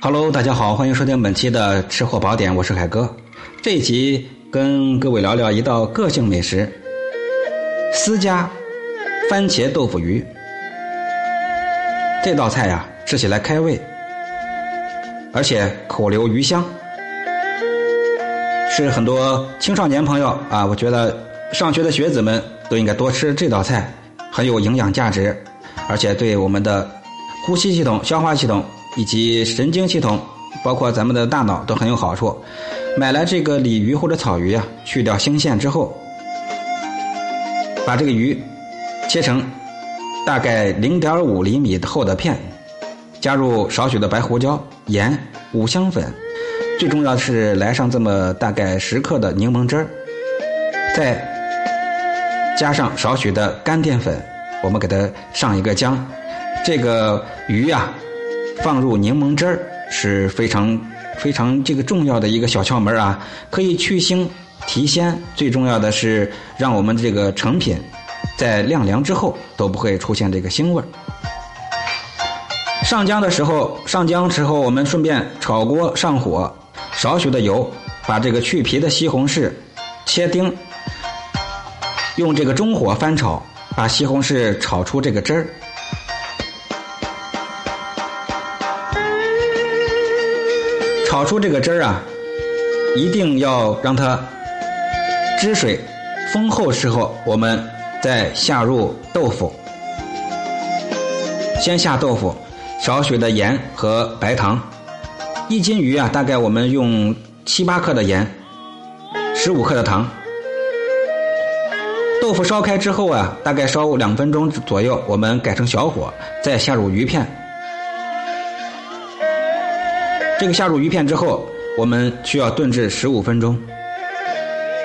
Hello，大家好，欢迎收听本期的吃货宝典，我是海哥。这一集跟各位聊聊一道个性美食——私家番茄豆腐鱼。这道菜呀，吃起来开胃，而且口留余香，是很多青少年朋友啊，我觉得上学的学子们都应该多吃这道菜，很有营养价值，而且对我们的呼吸系统、消化系统。以及神经系统，包括咱们的大脑都很有好处。买来这个鲤鱼或者草鱼啊，去掉腥线之后，把这个鱼切成大概零点五厘米厚的片，加入少许的白胡椒、盐、五香粉，最重要的是来上这么大概十克的柠檬汁儿，再加上少许的干淀粉，我们给它上一个浆。这个鱼呀。放入柠檬汁儿是非常非常这个重要的一个小窍门啊，可以去腥提鲜，最重要的是让我们这个成品在晾凉之后都不会出现这个腥味儿。上浆的时候，上浆时候我们顺便炒锅上火，少许的油，把这个去皮的西红柿切丁，用这个中火翻炒，把西红柿炒出这个汁儿。炒出这个汁儿啊，一定要让它汁水丰厚时候，我们再下入豆腐。先下豆腐，少许的盐和白糖。一斤鱼啊，大概我们用七八克的盐，十五克的糖。豆腐烧开之后啊，大概烧两分钟左右，我们改成小火，再下入鱼片。这个下入鱼片之后，我们需要炖制十五分钟，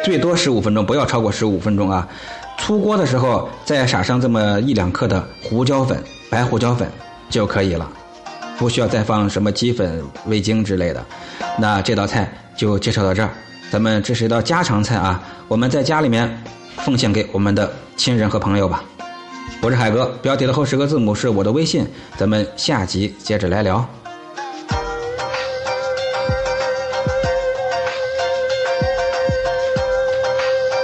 最多十五分钟，不要超过十五分钟啊。出锅的时候再撒上这么一两克的胡椒粉，白胡椒粉就可以了，不需要再放什么鸡粉、味精之类的。那这道菜就介绍到这儿，咱们这是一道家常菜啊，我们在家里面奉献给我们的亲人和朋友吧。我是海哥，标题的后十个字母是我的微信，咱们下集接着来聊。